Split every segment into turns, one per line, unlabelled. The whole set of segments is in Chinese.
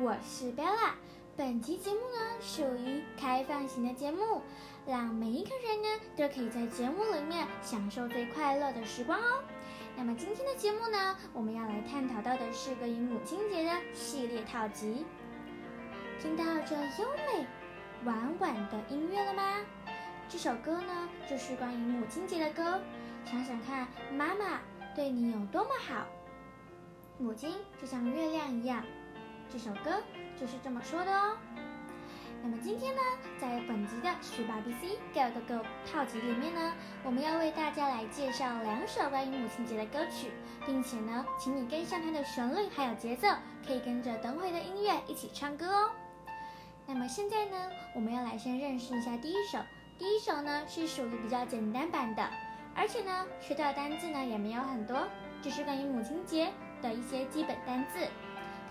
我是 Bella。本期节目呢属于开放型的节目，让每一个人呢都可以在节目里面享受最快乐的时光哦。那么今天的节目呢，我们要来探讨到的是关于母亲节的系列套集。听到这优美婉婉的音乐了吗？这首歌呢就是关于母亲节的歌。想想看，妈妈对你有多么好。母亲就像月亮一样，这首歌就是这么说的哦。那么今天呢，在本集的十八 BC Go Go Go 套集里面呢，我们要为大家来介绍两首关于母亲节的歌曲，并且呢，请你跟上它的旋律还有节奏，可以跟着等会的音乐一起唱歌哦。那么现在呢，我们要来先认识一下第一首。第一首呢是属于比较简单版的，而且呢，学到的单字呢也没有很多，只是关于母亲节的一些基本单字。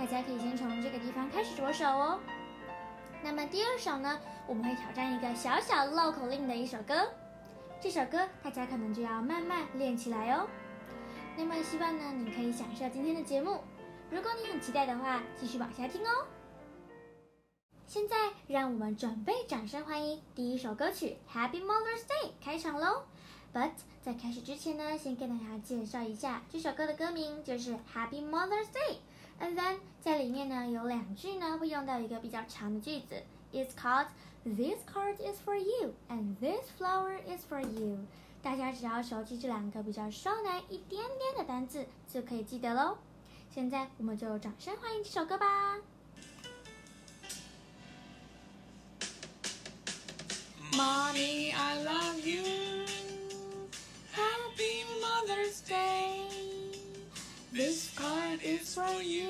大家可以先从这个地方开始着手哦。那么第二首呢，我们会挑战一个小小绕口令的一首歌。这首歌大家可能就要慢慢练起来哦。那么希望呢，你可以享受今天的节目。如果你很期待的话，继续往下听哦。现在让我们准备掌声欢迎第一首歌曲《Happy Mother's Day》开场喽！But 在开始之前呢，先跟大家介绍一下这首歌的歌名，就是《Happy Mother's Day》。And then 在里面呢有两句呢会用到一个比较长的句子，It's called This card is for you and this flower is for you。大家只要熟悉这两个比较稍难一点点的单字，就可以记得喽。现在我们就掌声欢迎这首歌吧。
Mommy, I love you. Happy Mother's Day. This card is for you.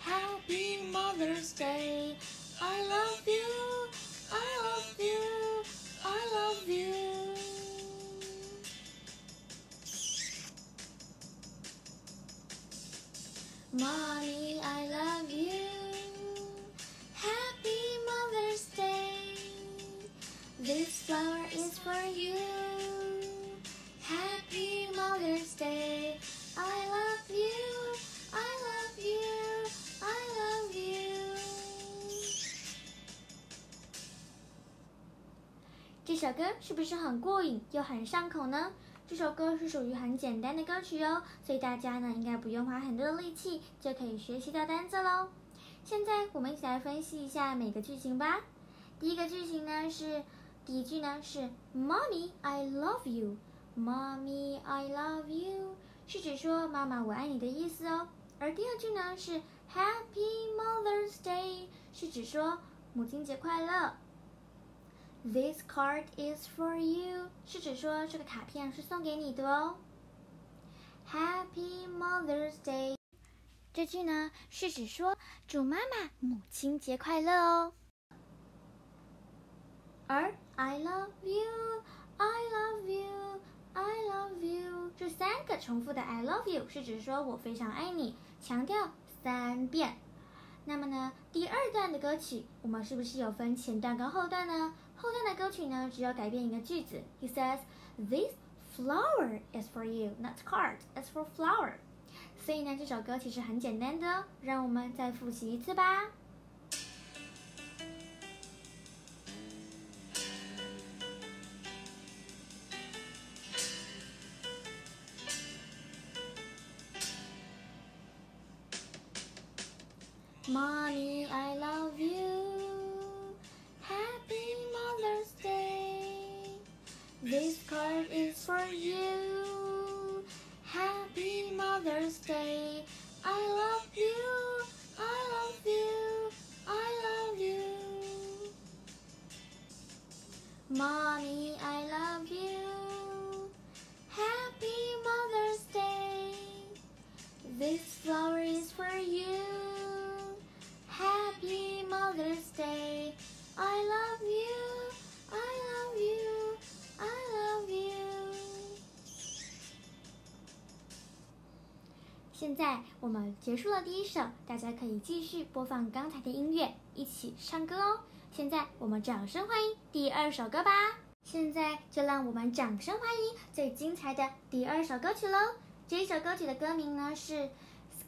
Happy Mother's Day. I love you. I love you. I love you.
Mommy, I love you. 这首歌是不是很过瘾又很上口呢？这首歌是属于很简单的歌曲哦，所以大家呢应该不用花很多的力气就可以学习到单字喽。现在我们一起来分析一下每个句型吧。第一个句型呢是第一句呢是 Mommy I love you。Mommy I love you 是指说妈妈我爱你的意思哦。而第二句呢是 Happy Mother's Day 是指说母亲节快乐。This card is for you 是指说这个卡片是送给你的哦。Happy Mother's Day 这句呢是指说祝妈妈母亲节快乐哦。而 I love you, I love you, I love you 这三个重复的 I love you 是指说我非常爱你，强调三遍。那么呢，第二段的歌曲我们是不是有分前段跟后段呢？后段的歌曲呢，只要改变一个句子，He says this flower is for you, not card, it's for flower。所以呢，这首歌其实很简单的，让我们再复习一次吧。Mommy, I love you. Happy Mother's Day. This card is for you. Happy Mother's Day. I love you. I love you. I love you. Mommy, I love you. Happy Mother's Day. This flower is for you. Happy Mother's Day. I love you. I love you. I love you. 现在我们结束了第一首，大家可以继续播放刚才的音乐，一起唱歌哦。现在我们掌声欢迎第二首歌吧。现在就让我们掌声欢迎最精彩的第二首歌曲喽！这一首歌曲的歌名呢是《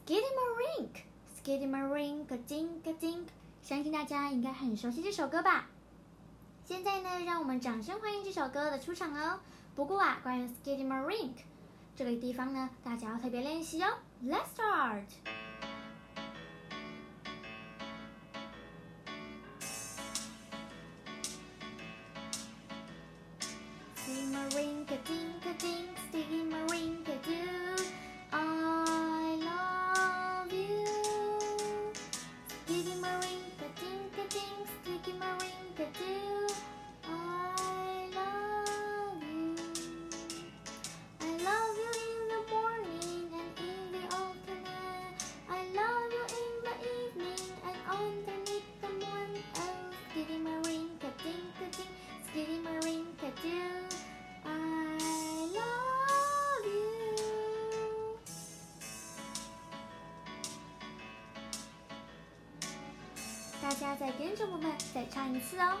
，Skidimarink，Skidimarink，dink，dink，相信大家应该很熟悉这首歌吧？现在呢，让我们掌声欢迎这首歌的出场哦。不过啊，关于 Skidimarink 这个地方呢，大家要特别练习哦。Let's start. 家再跟着我们再唱一次哦。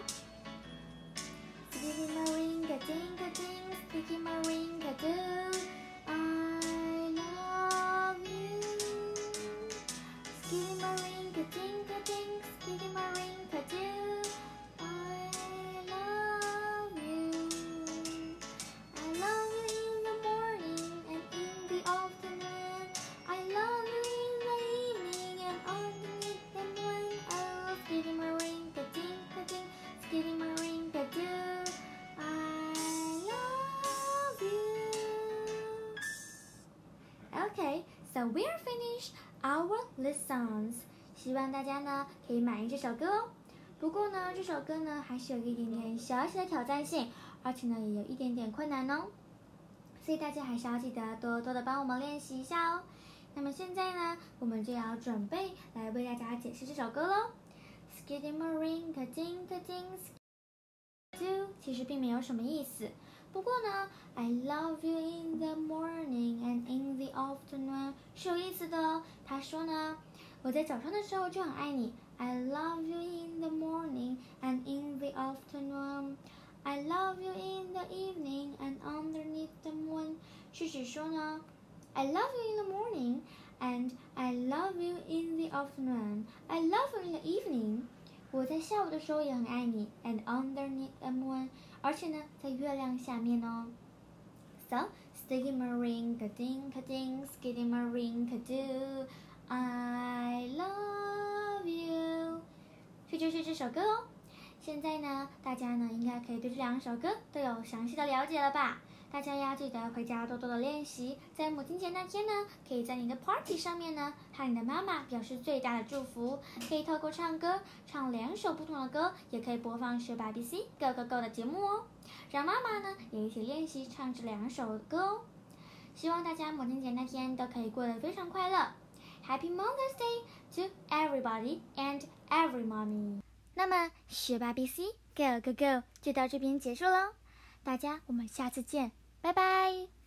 Sticky Maringa ding a ding, sticky Maringa do. I Okay, so we're finished our lessons. 希望大家呢可以满意这首歌哦。不过呢，这首歌呢还是有一点点小小的挑战性，而且呢也有一点点困难哦。所以大家还是要记得多多的帮我们练习一下哦。那么现在呢，我们就要准备来为大家解释这首歌喽。Skidimarinka dinka ding do 其实并没有什么意思。不过呢，I love you in the morning and in the afternoon 是有意思的哦。他说呢，我在早上的时候就很爱你。I love you in the morning and in the afternoon. I love you in the evening and underneath the moon 是指说呢，I love you in the morning and I love you in the afternoon. I love you in the evening. 我在下午的时候也很爱你，and underneath the moon， 而且呢，在月亮下面哦。So, sticky marine, ka ding ka ding, sticky marine, ka do, I love you。这就是这首歌哦。现在呢，大家呢应该可以对这两首歌都有详细的了解了吧？大家要记得回家多多的练习，在母亲节那天呢，可以在你的 party 上面呢，和你的妈妈表示最大的祝福。可以透过唱歌，唱两首不同的歌，也可以播放学霸 BC Go Go Go 的节目哦，让妈妈呢也一起练习唱这两首歌哦。希望大家母亲节那天都可以过得非常快乐。Happy Mother's Day to everybody and every mommy。那么学霸 BC Go Go Go 就到这边结束喽，大家我们下次见，拜拜。